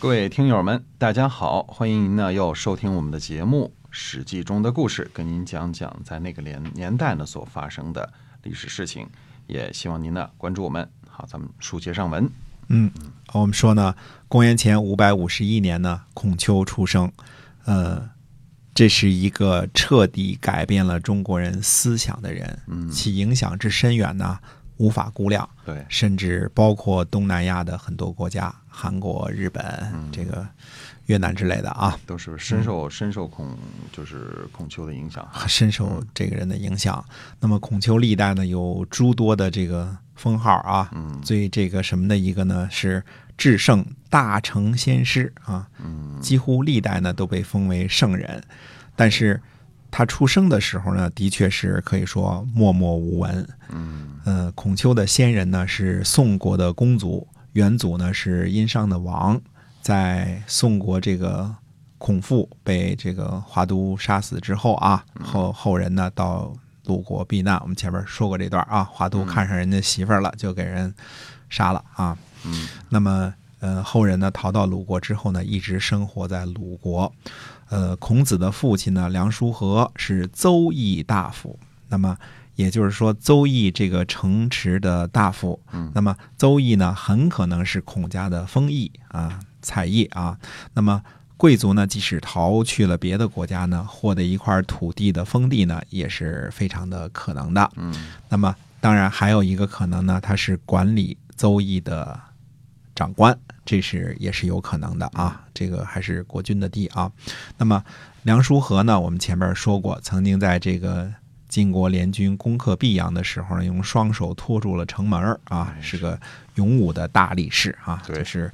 各位听友们，大家好，欢迎您呢又收听我们的节目《史记》中的故事，跟您讲讲在那个年年代呢所发生的历史事情，也希望您呢关注我们。好，咱们书接上文。嗯，我们说呢，公元前五百五十一年呢，孔丘出生，呃，这是一个彻底改变了中国人思想的人，嗯，其影响之深远呢，无法估量，对，甚至包括东南亚的很多国家，韩国、日本、这个越南之类的啊，都是深受深受孔就是孔丘的影响。深受这个人的影响。那么孔丘历代呢，有诸多的这个封号啊，嗯。最这个什么的一个呢是至圣大成先师啊，嗯。几乎历代呢都被封为圣人，但是他出生的时候呢，的确是可以说默默无闻。嗯呃，孔丘的先人呢是宋国的公族，元祖呢是殷商的王，在宋国这个孔父被这个华都杀死之后啊，后后人呢到鲁国避难。我们前面说过这段啊，华都看上人家媳妇儿了，就给人杀了啊。嗯那么，呃，后人呢逃到鲁国之后呢，一直生活在鲁国。呃，孔子的父亲呢，梁叔和是邹邑大夫。那么，也就是说，邹邑这个城池的大夫。嗯那么，邹邑呢，很可能是孔家的封邑啊，采邑啊。那么，贵族呢，即使逃去了别的国家呢，获得一块土地的封地呢，也是非常的可能的。嗯那么，当然还有一个可能呢，他是管理邹邑的长官，这是也是有可能的啊。这个还是国君的地啊。那么梁叔和呢，我们前面说过，曾经在这个晋国联军攻克泌阳的时候呢，用双手托住了城门啊，哎是个勇武的大力士啊，对就是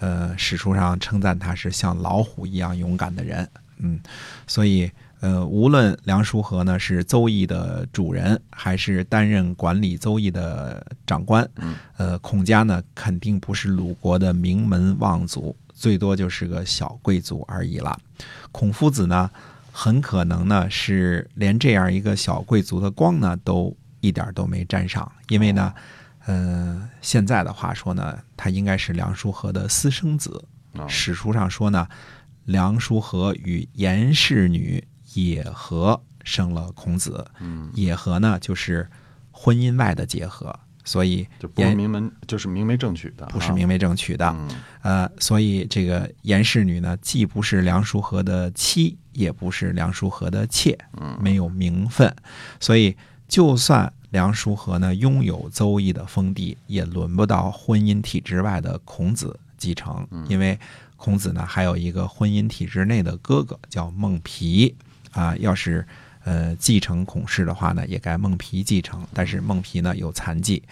呃史书上称赞他是像老虎一样勇敢的人，嗯，所以。呃，无论梁叔和呢是邹邑的主人，还是担任管理邹邑的长官，嗯呃，孔家呢肯定不是鲁国的名门望族，最多就是个小贵族而已了。孔夫子呢，很可能呢是连这样一个小贵族的光呢都一点都没沾上，因为呢，呃，现在的话说呢，他应该是梁叔和的私生子。哦史书上说呢，梁叔和与颜氏女野合生了孔子。嗯，野合呢，就是婚姻外的结合，所以就不名门，就是明媒正娶的啊，不是明媒正娶的。嗯。呃，所以这个颜氏女呢，既不是梁叔和的妻，也不是梁叔和的妾，嗯。没有名分，所以就算梁叔和呢拥有邹邑的封地，也轮不到婚姻体制外的孔子继承，因为孔子呢还有一个婚姻体制内的哥哥叫孟皮啊，要是。呃，继承孔氏的话呢，也该孟皮继承，但是孟皮呢有残疾。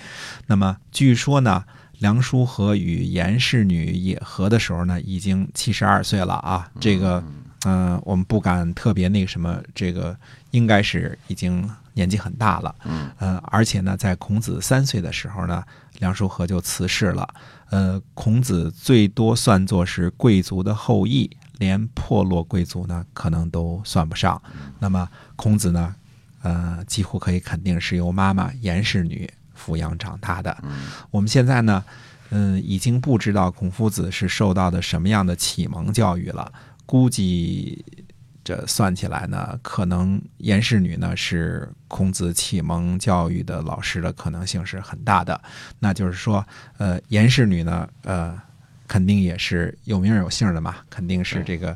那么据说呢，梁叔和与颜氏女野合的时候呢，已经七十二岁了啊。这个，嗯、我们不敢特别那个什么，这个应该是已经年纪很大了。嗯呃，而且呢，在孔子三岁的时候呢，梁叔和就辞世了。呃，孔子最多算作是贵族的后裔，连破落贵族呢，可能都算不上。那么孔子呢，呃，几乎可以肯定是由妈妈颜氏女抚养长大的。我们现在呢，嗯、已经不知道孔夫子是受到的什么样的启蒙教育了。估计这算起来呢，可能颜氏女呢是孔子启蒙教育的老师的可能性是很大的。那就是说，呃，颜氏女呢，呃，肯定也是有名有姓的嘛，肯定是这个，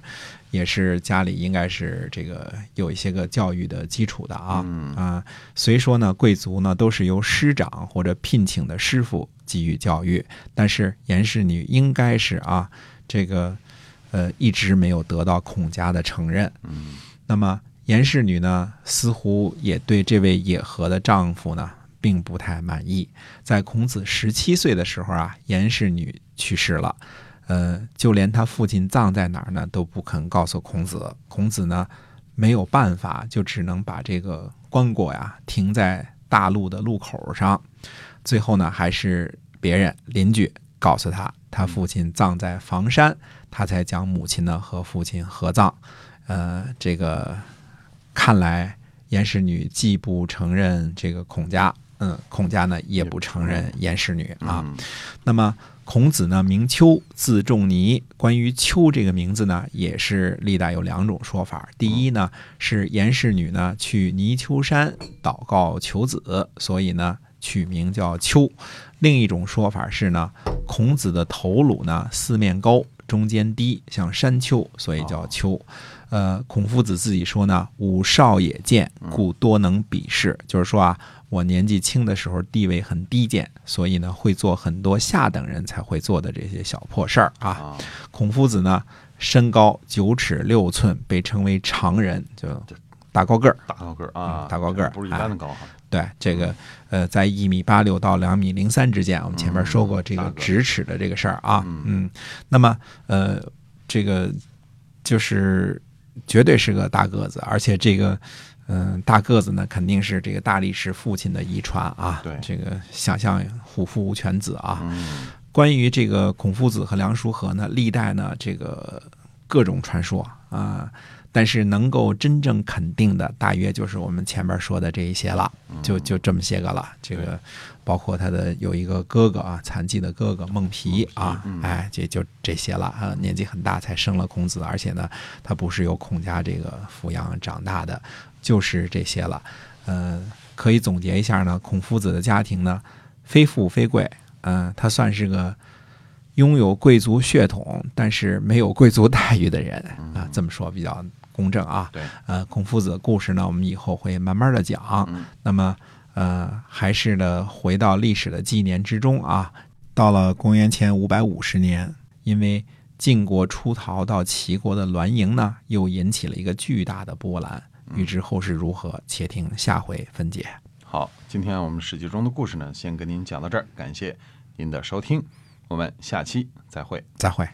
也是家里应该是这个有一些个教育的基础的啊。嗯啊，虽说呢，贵族呢都是由师长或者聘请的师傅给予教育，但是严氏女应该是啊，这个呃一直没有得到孔家的承认。嗯那么严氏女呢，似乎也对这位野合的丈夫呢，并不太满意。在孔子十七岁的时候啊，颜氏女去世了，呃，就连他父亲葬在哪儿呢，都不肯告诉孔子。孔子呢，没有办法，就只能把这个棺椁呀停在大路的路口上。最后呢，还是别人邻居告诉他，他父亲葬在房山，他才将母亲呢和父亲合葬。呃，这个看来颜氏女既不承认这个孔家，嗯，孔家呢也不承认颜氏女啊。嗯那么孔子呢名丘，字仲尼。关于丘这个名字呢，也是历代有两种说法。第一呢，是颜氏女呢去泥丘山祷告求子，所以呢取名叫丘。另一种说法是呢，孔子的头颅呢四面高，中间低，像山丘，所以叫丘。呃，孔夫子自己说呢，吾少也见，故多能鄙视，就是说啊。我年纪轻的时候地位很低贱，所以呢会做很多下等人才会做的这些小破事儿啊。孔夫子呢身高九尺六寸，被称为常人，就大高个儿，大高个儿啊，大高个儿，不是一般的高哈。对，这个呃，在一米八六到两米零三之间，我们前面说过这个直尺的这个事儿啊。嗯，那么呃，这个就是绝对是个大个子，而且这个。嗯，大个子呢，肯定是这个大力士父亲的遗传啊。对，这个想象虎父无犬子啊。关于这个孔夫子和梁叔和呢，历代呢这个各种传说啊，但是能够真正肯定的，大约就是我们前面说的这一些了，就就这么些个了。这个包括他的有一个哥哥啊，残疾的哥哥孟皮啊，哎，这就这些了啊。年纪很大才生了孔子，而且呢，他不是由孔家这个抚养长大的。就是这些了，呃，可以总结一下呢。孔夫子的家庭呢，非富非贵，嗯，他算是个拥有贵族血统，但是没有贵族待遇的人啊。这么说比较公正啊。对，呃，孔夫子的故事呢，我们以后会慢慢的讲。那么，呃，还是呢，回到历史的纪年之中啊。到了公元前五百五十年，因为晋国出逃到齐国的栾盈呢，又引起了一个巨大的波澜。欲知后事如何，且听下回分解。好，今天我们史记中的故事呢，先跟您讲到这儿，感谢您的收听，我们下期再会，再会。